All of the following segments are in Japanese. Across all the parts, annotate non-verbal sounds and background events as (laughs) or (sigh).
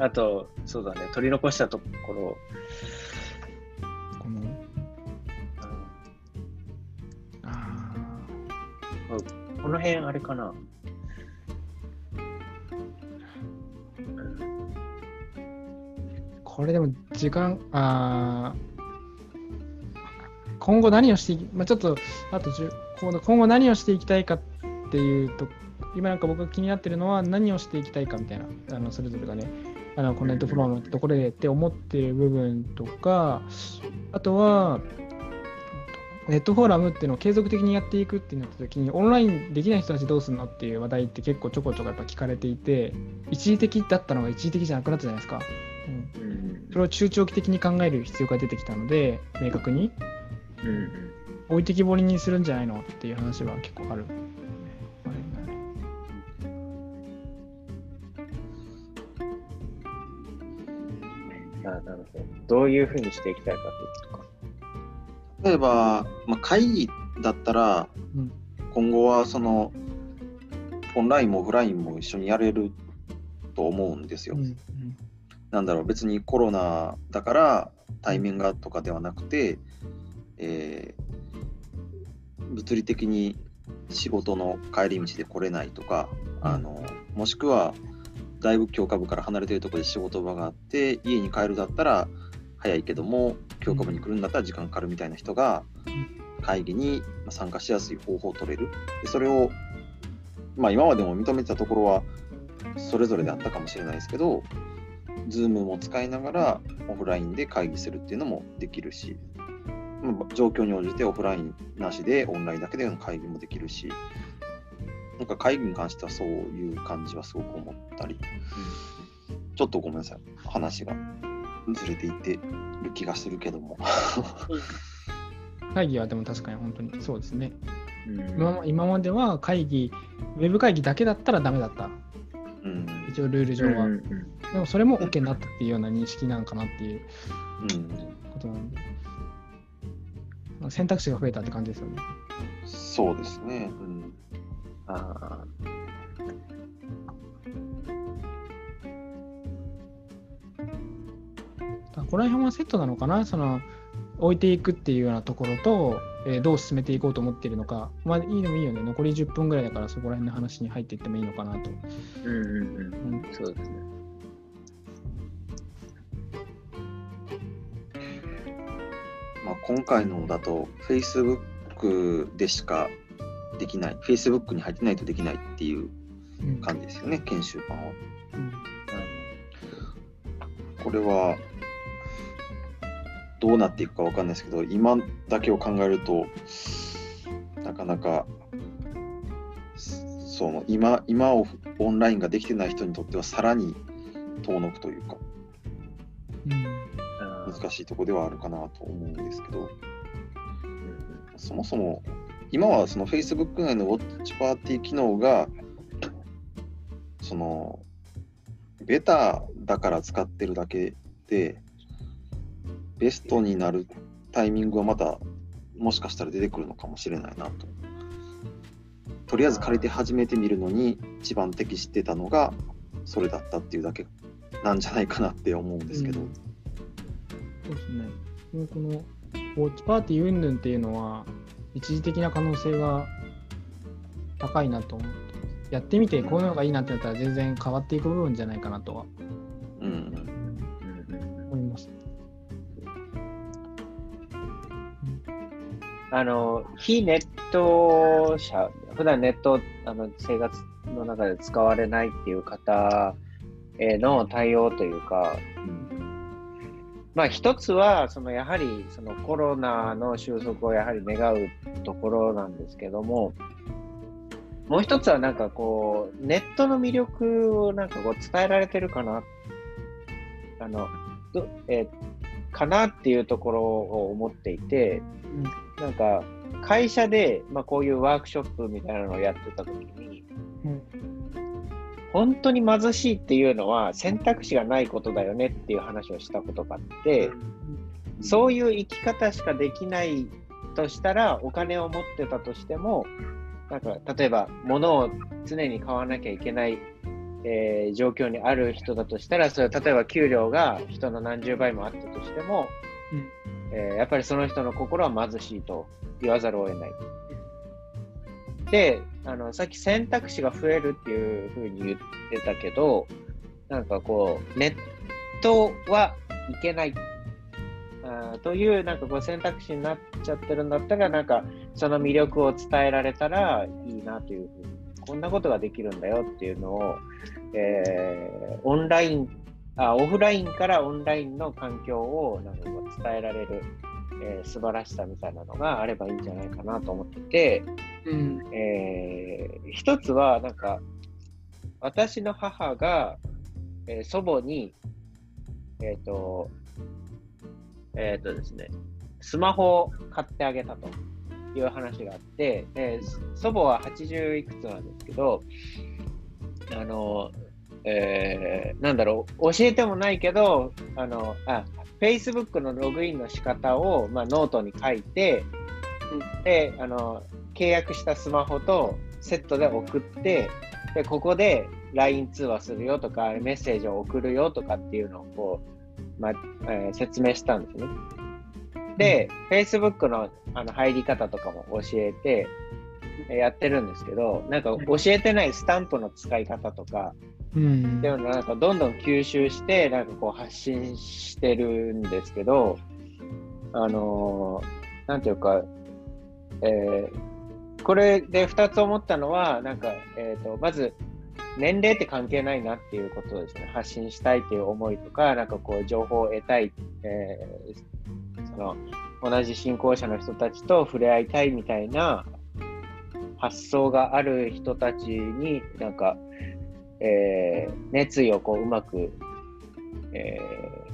あと、そうだね、取り残したところ、このうん。あこの辺あれかな。ーこれでも時間あー。今後何をしていき、まあ、ちょっとあと10今後今後何をしていきたいかっていうと今なんか僕が気になってるのは何をしていきたいかみたいなあのそれぞれがねあのこのネットフロアのところでって思ってる部分とかあとはネットフォーラムっていうのを継続的にやっていくってなった時にオンラインできない人たちどうするのっていう話題って結構ちょこちょこやっぱ聞かれていて一時的だったのが一時的じゃなくなったじゃないですか。うん。うんそれを中長期的に考える必要が出てきたので、明確に。うん。置いてきぼりにするんじゃないのっていう話は結構ある。あなるほど。どういうふうにしていきたいかっていうとか。例えば、まあ、会議だったらうん今後はそのオンラインもオフラインも一緒にやれると思うんですよ。うんうんなんだろう別にコロナだから対面がとかではなくて、えー物理的に仕事の帰り道で来れないとか、あのもしくはだいぶ教科部から離れてるところで仕事場があって家に帰るだったら早いけども教科部に来るんだったら時間かかるみたいな人が会議に参加しやすい方法を取れる。でそれを、まあ、今までも認めてたところはそれぞれであったかもしれないですけど Zoom も使いながらオフラインで会議するっていうのもできるし、まあ状況に応じてオフラインなしでオンラインだけでの会議もできるしなんか会議に関してはそういう感じはすごく思ったりちょっとごめんなさい話がずれていってる気がするけども会議はでも確かに本当にそうですね。うん今ま今までは会議、ウェブ会議だけだったらダメだった。うん一応ルール上は。うんうんでもそれも OK になったっていうような認識なんかなっていううんことなんで。まあ選択肢が増えたって感じですよね。そうですね、うん、あこの辺はセットなのかな？その置いていくっていうようなところと、えーどう進めていこうと思っているのか。まあいいのもいいよね。残り10分ぐらいだからそこら辺の話に入っていってもいいのかなと。ーうんうんうんうんそうですね。まあ、今回のだと Facebook でしかできない。Facebook に入ってないとできないっていううん。感じですよね研修版は。うん。これはどうなっていくかわかんないですけど今だけを考えるとなかなかその今今をオンラインができてない人にとってはさらに遠のくというかうん。難しいところではあるかなと思うんですけど。うん。そもそも今はその Facebook 内のウォッチパーティー機能がそのベタだから使ってるだけでベストになるタイミングはまたもしかしたら出てくるのかもしれないなと。とりあえず借りて始めてみるのに一番適してたのがそれだったっていうだけなんじゃないかなって思うんですけど。うんそうですね。このウォッチパーティー云々っていうのは一時的な可能性が高いなと思って。やってみてこういうのがいいなってなったら全然変わっていく部分じゃないかなとはうん思います。あの、非ネット者、普段ネットあの生活の中で使われないっていう方への対応というか、まあ一つは、そのやはりそのコロナの収束をやはり願うところなんですけども、もう一つはなんかこう、ネットの魅力をなんかこう伝えられてるかな、あの、どえーかなっていうところを思っていて、なんか会社で、まあ、こういうワークショップみたいなのをやってた時に、うん本当に貧しいっていうのは選択肢がないことだよねっていう話をしたことがあって、そういう生き方しかできないとしたらお金を持ってたとしてもなんか例えば物を常に買わなきゃいけないえー状況にある人だとしたら、それは例えば給料が人の何十倍もあったとしても、えーやっぱりその人の心は貧しいと言わざるを得ない。で、あのさっき選択肢が増えるっていうふうに言ってたけど、なんかこう、ネットはいけない。あというなんかこう選択肢になっちゃってるんだったら、なんかその魅力を伝えられたらいいなというふうに、こんなことができるんだよっていうのを、えーオンラインあ、オフラインからオンラインの環境をなんかこう伝えられる、えー素晴らしさみたいなのがあればいいんじゃないかなと思ってて、うん。えー一つは、なんか、私の母が、えー祖母に、えっ、と、えっ、とですね、スマホを買ってあげたという話があって、えー祖母は80いくつなんですけど、あの、えーなんだろう、教えてもないけど、あの、あ、Facebook のログインの仕方を、まあ、ノートに書いて、で、あの、契約したスマホとセットで送って、で、ここで LINE 通話するよとか、メッセージを送るよとかっていうのをこう、まあえー説明したんですね。で、Facebook のあの入り方とかも教えて、えーやってるんですけど、なんか教えてないスタンプの使い方とか、うん。でもなんかどんどん吸収して、なんかこう発信してるんですけど、あのーなんていうか、えーこれで2つ思ったのは、なんか、えっ、と、まず、年齢って関係ないなっていうことですね。発信したいっていう思いとか、なんかこう、情報を得たい、えーその、同じ信仰者の人たちと触れ合いたいみたいな発想がある人たちに、なんか、えー熱意をこううまく、えー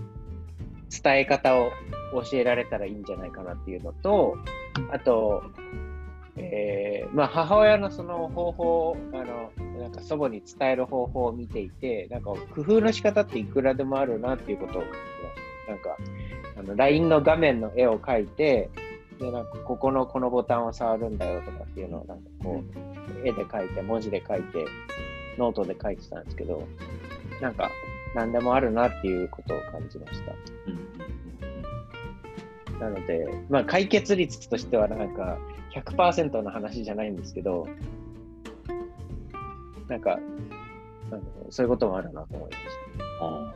伝え方を教えられたらいいんじゃないかなっていうのと、あと、えーまあ、母親のその方法あの、なんか祖母に伝える方法を見ていて、なんか工夫の仕方っていくらでもあるなっていうことを感じました。なんか、あの LINE の画面の絵を描いて、で、なんかここのこのボタンを触るんだよとかっていうのをなんかこう、絵で描いて、文字で書いて、ノートで書いてたんですけど、なんか、何でもあるなっていうことを感じました。うんなので、まあ、解決率としてはなんか100%の話じゃないんですけど、なんか、あのそういうこともあるなと思いましあ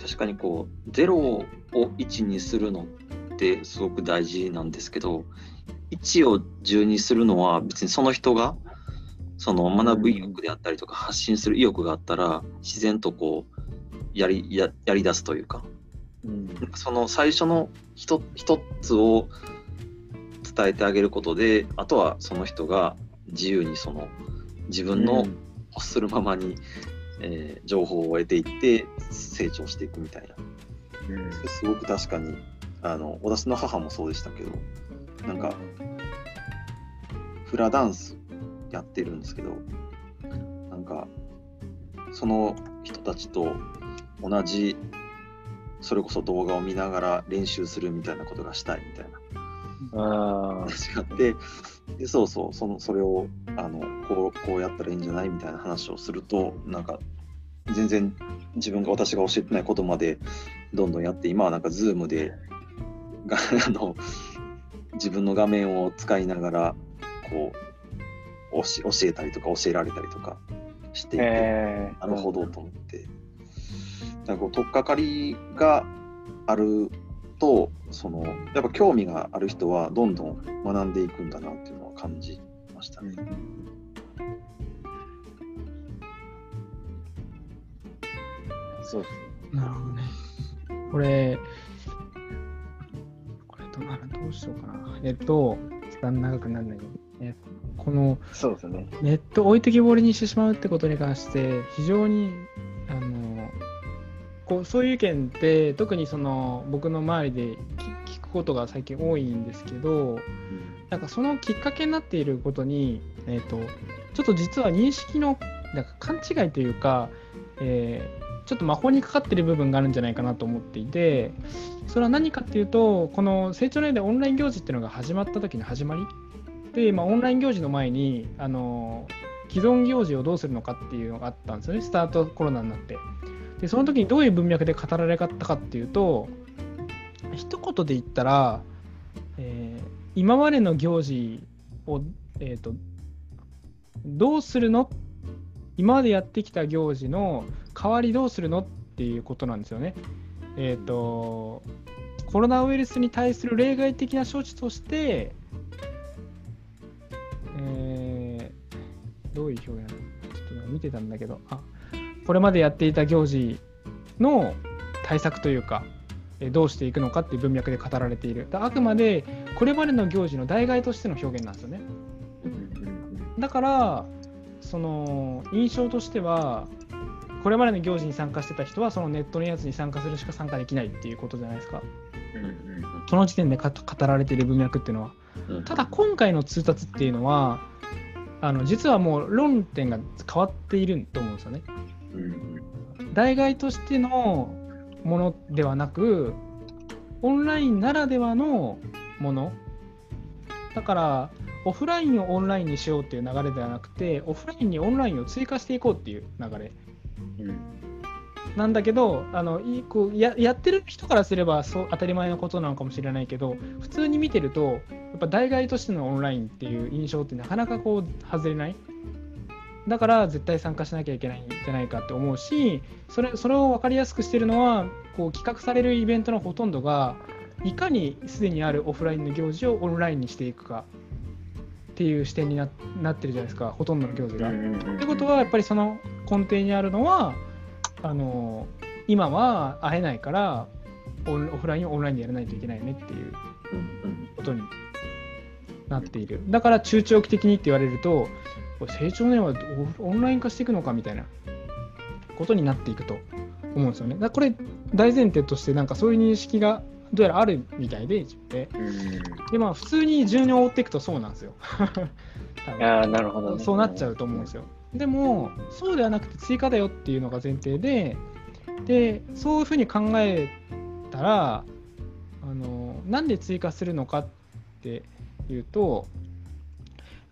確かにこう0を1にするのってすごく大事なんですけど1を10にするのは別にその人がその学ぶ意欲であったりとか発信する意欲があったら自然とこうやりややり出すというか。うん。その最初の一一つを伝えてあげることであとはその人が自由にその自分の欲するままに、えー情報を得ていって成長していくみたいな。うん。すごく確かにあの私の母もそうでしたけどなんかフラダンスやってるんですけどなんかその人たちと同じそれこそ動画を見ながら練習するみたいなことがしたいみたいな。話があってでそうそうそのそれをあのこうこうやったらいいんじゃないみたいな話をするとなんか全然自分が私が教えてないことまでどんどんやって今はなんか Zoom でがあの自分の画面を使いながらこう教教えたりとか教えられたりとかしていて、えー。なるほどと思って。なんかこう取っかかりがあるとそのやっぱ興味がある人はどんどん学んでいくんだなっていうのは感じましたね。そうですね。なるほどね。これ、これどうなるどうしようかな。えっと、時間長くなるんだけど、えこのそうですね。ネット置いてきぼりにしてしまうってことに関して、非常に、こうそういう意見って、特にその僕の周りで聞くことが最近多いんですけど、なんかそのきっかけになっていることに、えー、とちょっと実は認識のなんか勘違いというか、えーちょっと魔法にかかっている部分があるんじゃないかなと思っていてそれは何かっていうとこの成長年でオンライン行事っていうのが始まった時の始まりで、まあ、オンライン行事の前にあの既存行事をどうするのかっていうのがあったんですよね、スタートコロナになって。で、その時にどういう文脈で語られたかっていうと、一言で言ったら、えー今までの行事を、えー、とどうするの？今までやってきた行事の代わりどうするの？っていうことなんですよね。えっ、とコロナウイルスに対する例外的な処置として、えーどういう表現？ちょっと見てたんだけどあこれまでやっていた行事の対策というかどうしていくのかっていう文脈で語られている。あくまでこれまでの行事の代替としての表現なんですよね。だからその印象としてはこれまでの行事に参加してた人はそのネットのやつに参加するしか参加できないっていうことじゃないですか。その時点で語られている文脈っていうのは。ただ今回の通達っていうのはあの実はもう論点が変わっていると思うんですよね。代替としてのものではなくオンラインならではのもの。だからオフラインをオンラインにしようっていう流れではなくてオフラインにオンラインを追加していこうっていう流れ。なんだけどあのいいこうややってる人からすればそう当たり前のことなのかもしれないけど普通に見てるとやっぱ代替としてのオンラインっていう印象ってなかなかこう外れないだから絶対参加しなきゃいけないんじゃないかって思うしそれそれを分かりやすくしてるのはこう企画されるイベントのほとんどがいかにすでにあるオフラインの行事をオンラインにしていくかっていう視点にななってるじゃないですかほとんどの行事が。ってことはやっぱりその根底にあるのはあの今は会えないからオフラインをオンラインでやらないといけないよねっていうことになっている。だから中長期的にって言われるとこれ成長年はオオンライン化していくのかみたいなことになっていくと思うんですよねだこれ大前提としてなんかそういう認識がどうやらあるみたいでででまあ普通に順に追っていくとそうなんですよ (laughs) あ、なるほどね。そうなっちゃうと思うんですよ。でも、そうではなくて追加だよっていうのが前提で、で、そういうふうに考えたら、あのなんで追加するのかっていうと、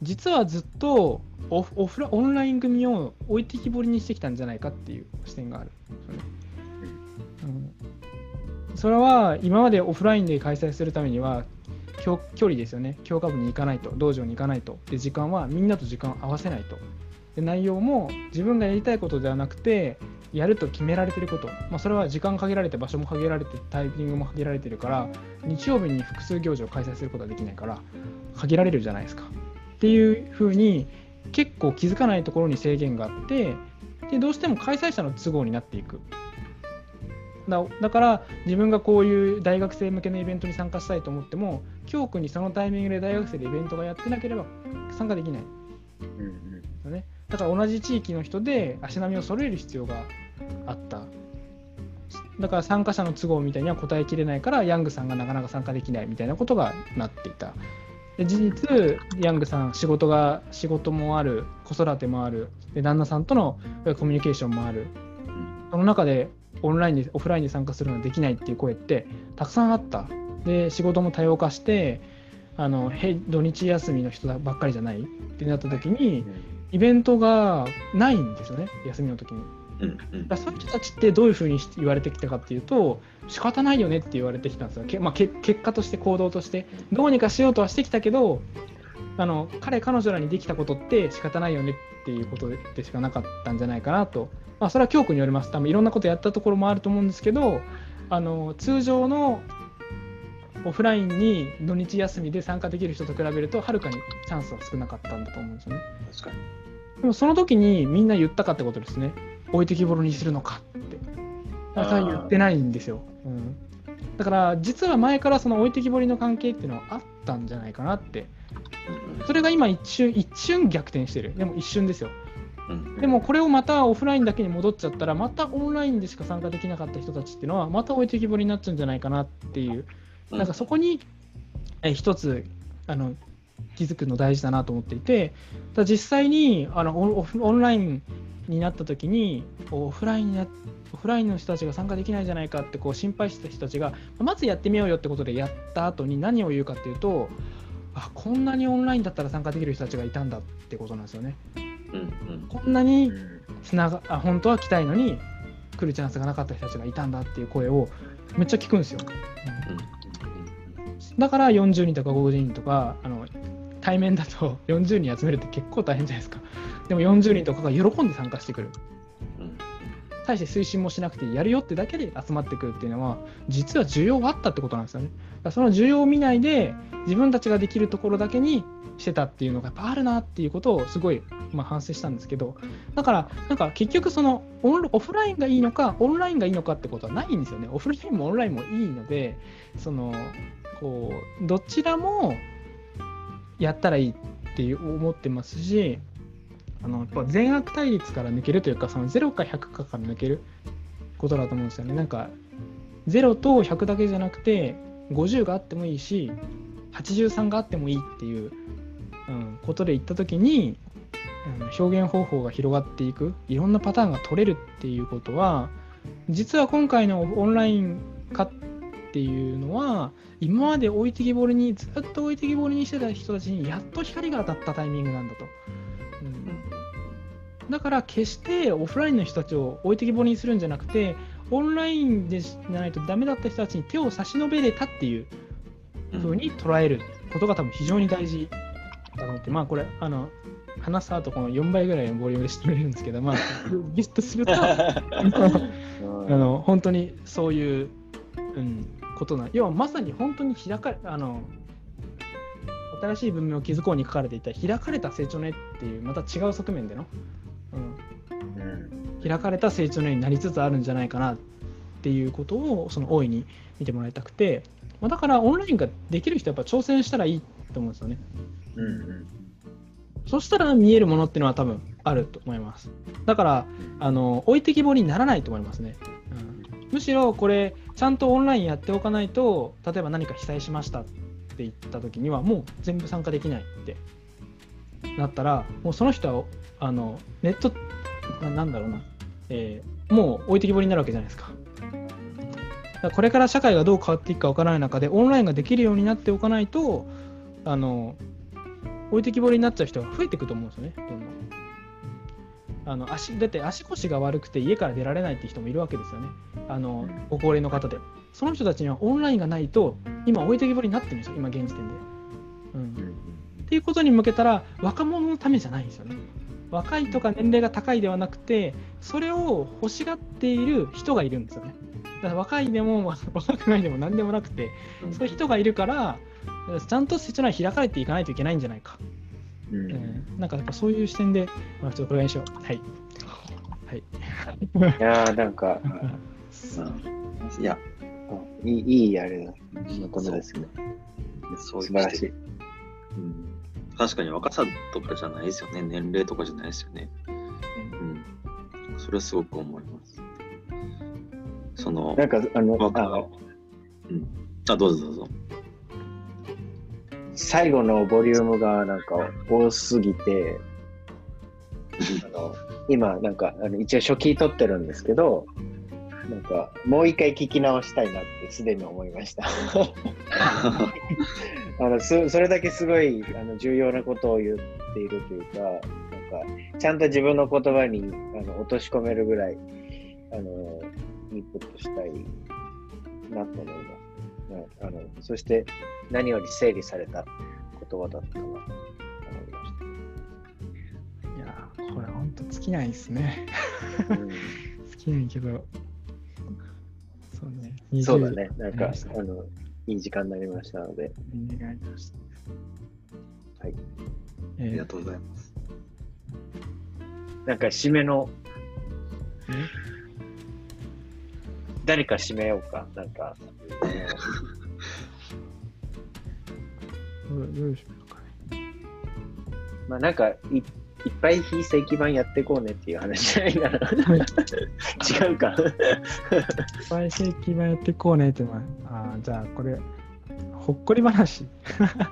実はずっとオフオフラオンライン組を置いてきぼりにしてきたんじゃないかっていう視点がある。うん。それは今までオフラインで開催するためには距離ですよね。教科部に行かないと道場に行かないと。で時間はみんなと時間を合わせないと。で内容も自分がやりたいことではなくてやると決められてること、まあ、それは時間限られて場所も限られてタイミングも限られてるから日曜日に複数行事を開催することはできないから限られるじゃないですか。っていうふうに結構気づかないところに制限があってでどうしても開催者の都合になっていく。だだから自分がこういう大学生向けのイベントに参加したいと思っても教区にそのタイミングで大学生でイベントがやってなければ参加できない。よね。だから同じ地域の人で足並みを揃える必要があった。だから参加者の都合みたいには答えきれないからヤングさんがなかなか参加できないみたいなことがなっていたで事実ヤングさん仕事が仕事もある子育てもあるで旦那さんとのコミュニケーションもある。その中でオンラインでオフラインで参加するのはできないっていう声ってたくさんあった。で仕事も多様化してあのへ土日休みの人ばっかりじゃないってなった時にイベントがないんですよね休みの時にだからそういう人たちってどういうふうに言われてきたかっていうと仕方ないよねって言われてきたんですよ、けまあ、け結果として行動としてどうにかしようとはしてきたけどあの彼彼女らにできたことって仕方ないよねっていうことでしかなかったんじゃないかなと、まあ、それは教区によります多分いろんなことやったところもあると思うんですけどあの通常のオフラインに土日休みで参加できる人と比べるとはるかにチャンスは少なかったんだと思うんですよね。確かに。でもその時にみんな言ったかってことですね。置いてきぼりにするのかって。それは言ってないんですよ。うん、だから実は前からその置いてきぼりの関係っていうのはあったんじゃないかなって。それが今一瞬一瞬逆転してる。でも一瞬ですよ。でもこれをまたオフラインだけに戻っちゃったらまたオンラインでしか参加できなかった人たちっていうのはまた置いてきぼりになっちゃうんじゃないかなっていうなんかそこにえ一つあの気づくの大事だなと思っていてだ実際にあのオオンラインになった時にオフラインになオフラインの人たちが参加できないんじゃないかってこう心配してた人たちがまずやってみようよってことでやった後に何を言うかっていうとあこんなにオンラインだったら参加できる人たちがいたんだってことなんですよね。うんうん。こんなにつながあ本当は来たいのに来るチャンスがなかった人たちがいたんだっていう声をめっちゃ聞くんですよ。だから40人とか50人とかあの対面だと (laughs) 40人集めるって結構大変じゃないですか。でも40人とかが喜んで参加してくる。対して推進もしなくてやるよってだけで集まってくるっていうのは実は需要があったってことなんですよね。その需要を見ないで自分たちができるところだけにしてたっていうのがやっぱあるなっていうことをすごい今反省したんですけどだからなんか結局そのオンオフラインがいいのかオンラインがいいのかってことはないんですよね。オフラインもオンラインもいいのでそのこうどちらもやったらいいっていう思ってますしあのやっぱ善悪対立から抜けるというかその0か100かから抜けることだと思うんですよね。なんか0と100だけじゃなくて50があってもいいし83があってもいいっていう、うん、ことで言った時に、うん表現方法が広がっていくいろんなパターンが取れるっていうことは実は今回のオンライン化っていうのは今まで置いてきぼりにずっと置いてきぼりにしてた人たちにやっと光が当たったタイミングなんだと。うん。だから決してオフラインの人たちを置いてきぼりにするんじゃなくてオンラインでじゃないとダメだった人たちに手を差し伸べれたっていう風に捉えることが多分非常に大事だと思って、まあこれあの話した後この4倍ぐらいのボリュームでしてくれるんですけど、まあ、ギュッとすると (laughs) あの本当にそういう、うん、ことな要はまさに本当に開かれあの新しい文明を築こうに書かれていた開かれた成長の絵っていうまた違う側面での、うん、開かれた成長の絵になりつつあるんじゃないかなっていうことをその大いに見てもらいたくて、まあ、だからオンラインができる人はやっぱ挑戦したらいいと思うんですよね。うんうんそしたら見えるものっていうのは多分あると思います。だから、あの置いてきぼりにならないと思いますね。うん、むしろこれ、ちゃんとオンラインやっておかないと、例えば何か被災しましたって言った時には、もう全部参加できないってなったら、もうその人はあのネットな、んだろうな、えーもう置いてきぼりになるわけじゃないですか。だこれから社会がどう変わっていくかわからない中で、オンラインができるようになっておかないと、あの置いてきぼりになっちゃう人が増えていくと思うんですよね、どんどん。あの足だって足腰が悪くて家から出られないっていう人もいるわけですよね、あのご高齢の方で。その人たちにはオンラインがないと、今置いてきぼりになってるんですよ、今現時点で。うん、っていうことに向けたら、若者のためじゃないんですよね。若いとか年齢が高いではなくて、それを欲しがっている人がいるんですよね。だから若いでも若くないでも何でもなくて、そういう人がいるから、ちゃんと成長内開かれていかないといけないんじゃないか。うんうんなんかやっぱそういう視点で、まあ、ちょっとこれにしよう。はい。はい。いやーなんか、うんいや、いいいいあれだ。このですね。素晴らしい。うん確かに若さとかじゃないですよね。年齢とかじゃないですよね。うん。それはすごく思います。そのな、んか、あの、若あのうん。あ、どうぞどうぞ。最後のボリュームがなんか多すぎて、あの今、なんか、あの一応初期取ってるんですけど、なんか、もう一回聞き直したいなってすでに思いました。(laughs) あのそそれだけすごいあの重要なことを言っているというか、なんかちゃんと自分の言葉にあの落とし込めるぐらいあのインプットしたいなと思います。ねあのそして何より整理された言葉だったなと思いましいやー、これ本当尽きないですね。た。うん (laughs) 尽きないけど、そうね。そうだね、なんかあのいい時間になりましたので、20願いました。はい。えーありがとうございます。なんか締めのえ？誰か締めようか、なんか。どうどうしようかね。まあなんかいいっぱい非正規版やっていこうねっていう話じゃないかな。(laughs) 違うか。最盛期版やっていこうねってのは、あーじゃあこれ、ほっこり話。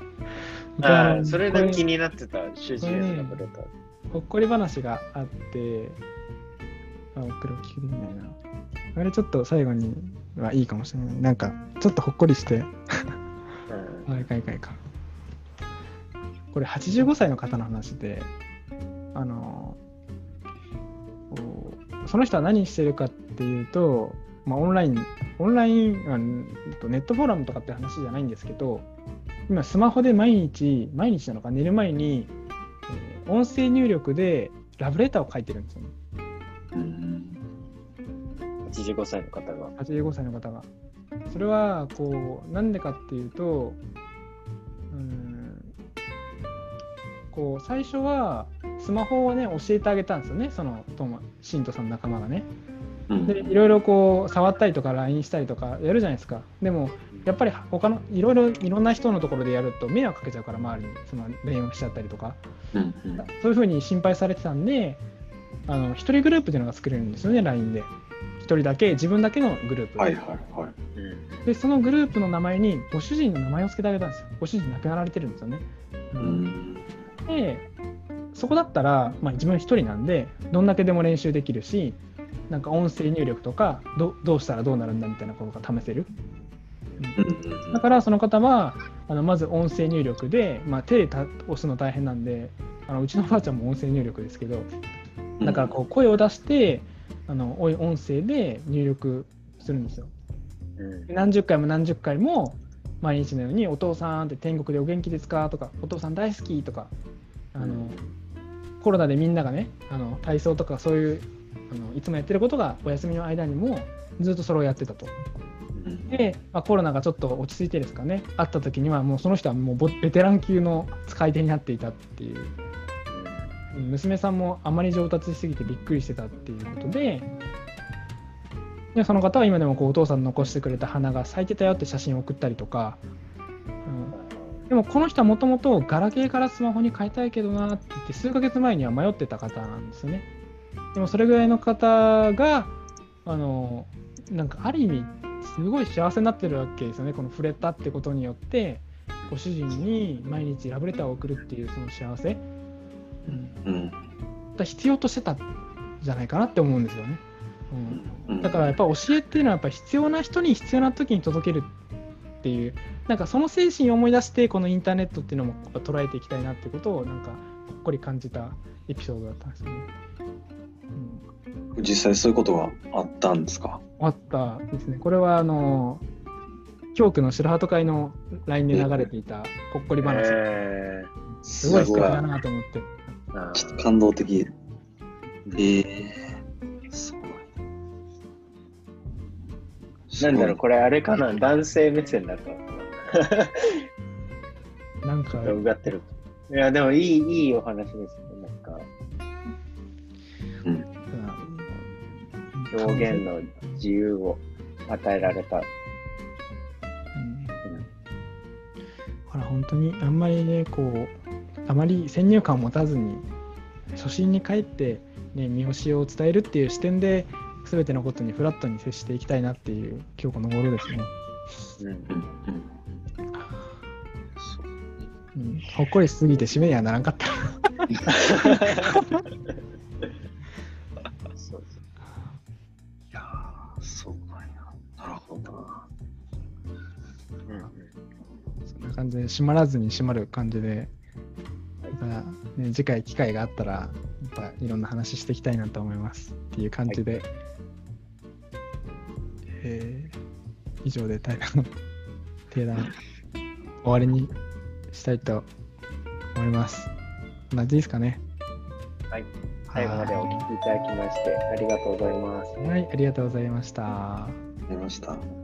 (laughs) ああ、それこで気になってた、主人公がくれた。ほっこり話があって、あ、これを聞くできないな。あれちょっと最後にはいいかもしれない。なんか、ちょっとほっこりして、うんあ、いかんいかんいかん。これ85歳の方の話で、あのその人は何してるかっていうと、まあ、オンライン、オンラインあのネットフォーラムとかって話じゃないんですけど、今スマホで毎日、毎日なのか寝る前に、えー音声入力でラブレターを書いてるんですよね。うん85歳の方が。85歳の方が。それはこうなんでかっていうとうーんこう最初はスマホをね教えてあげたんですよねそのトモシントさんの仲間がね。うんでいろいろこう触ったりとか LINE したりとかやるじゃないですか。でもやっぱり他のいろいろいろんな人のところでやると迷惑かけちゃうから周りにその電話しちゃったりとかそういうふうに心配されてたんであの一人グループっていうのが作れるんですよね LINE で。一人だけ自分だけのグループ。はいはいはい。うんでそのグループの名前にご主人の名前を付けてあげたんですよ。ご主人亡くなられてるんですよね。ううんんでそこだったら、まあ、自分一人なんでどんだけでも練習できるしなんか音声入力とかどどうしたらどうなるんだみたいなことが試せる。うんだからその方はあのまず音声入力で、まあ、手でた押すの大変なんであのうちのおばあちゃんも音声入力ですけどだからこう声を出してあのおい音声で入力するんですよ。うん。で何十回も何十回も毎日のように「お父さん」って天国でお元気ですかとか「お父さん大好き」とかあのコロナでみんながねあの体操とかそういうあのいつもやってることがお休みの間にもずっとそれをやってたと。うん。で、まあ、コロナがちょっと落ち着いてですかね。会った時にはもうその人はもうボベテラン級の使い手になっていたっていう。うん娘さんもあまり上達しすぎてびっくりしてたっていうことででその方は今でもこうお父さん残してくれた花が咲いてたよって写真を送ったりとか、うん、でもこの人はもともとガラケーからスマホに変えたいけどなって言って数ヶ月前には迷ってた方なんですよね。でもそれぐらいの方があのなんかある意味すごい幸せになってるわけですよね。この触れたってことによってご主人に毎日ラブレターを送るっていうその幸せ、うん、うんだ必要としてたんじゃないかなって思うんですよね。うん、うんだからやっぱ教えっていうのはやっぱ必要な人に必要な時に届けるっていうなんかその精神を思い出してこのインターネットっていうのも捉えていきたいなっていうことをなんかほっこり感じたエピソードだったんですよね。うん、実際そういうことがあったんですか？あったですね。これはあの教区の白鳩会の LINE で流れていたほっこり話、えすごい素敵だなと思って。ちょっと感動的。ええすごい。なんだろう、これあれかな、男性目線だと。(laughs) なんか、うがってる。いや、でもいい、いいお話ですね。なんか、表現の自由を与えられた。うんほら本当にあんまりねこうあまり先入観を持たずに初心に帰って、ね、見教えを伝えるっていう視点で全てのことにフラットに接していきたいなっていう今日この頃ですね、うんほっこりしすぎて締めにはならんかった。そういやーそうなんや。なるほどな。うん。そんな感じで閉まらずに閉まる感じで次回機会があったらやっぱいろんな話していきたいなと思いますっていう感じで、えー以上で対談の定談終わりにしたいと思います。こんな感じですかね。はい。最後までお聞きいただきまして、ありがとうございます。はい、ありがとうございました。出ました。